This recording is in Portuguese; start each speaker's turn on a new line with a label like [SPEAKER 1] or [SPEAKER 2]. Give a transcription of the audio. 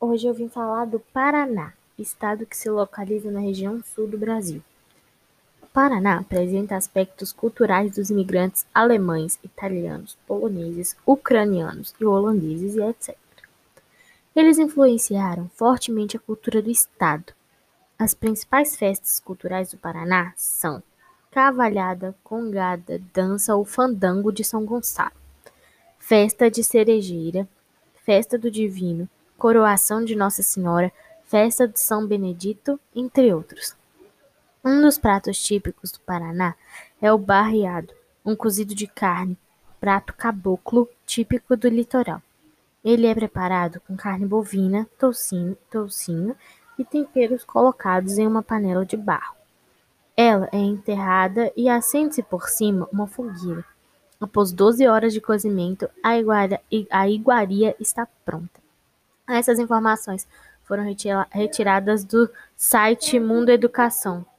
[SPEAKER 1] Hoje eu vim falar do Paraná, estado que se localiza na região sul do Brasil. O Paraná apresenta aspectos culturais dos imigrantes alemães, italianos, poloneses, ucranianos e holandeses e etc. Eles influenciaram fortemente a cultura do estado. As principais festas culturais do Paraná são Cavalhada, Congada, Dança ou Fandango de São Gonçalo, Festa de Cerejeira, Festa do Divino, Coroação de Nossa Senhora, Festa de São Benedito, entre outros. Um dos pratos típicos do Paraná é o barreado, um cozido de carne, prato caboclo típico do litoral. Ele é preparado com carne bovina, toucinho, toucinho e temperos colocados em uma panela de barro. Ela é enterrada e acende-se por cima uma fogueira. Após 12 horas de cozimento, a, iguaria, a iguaria está pronta. Essas informações foram retiradas do site Mundo Educação.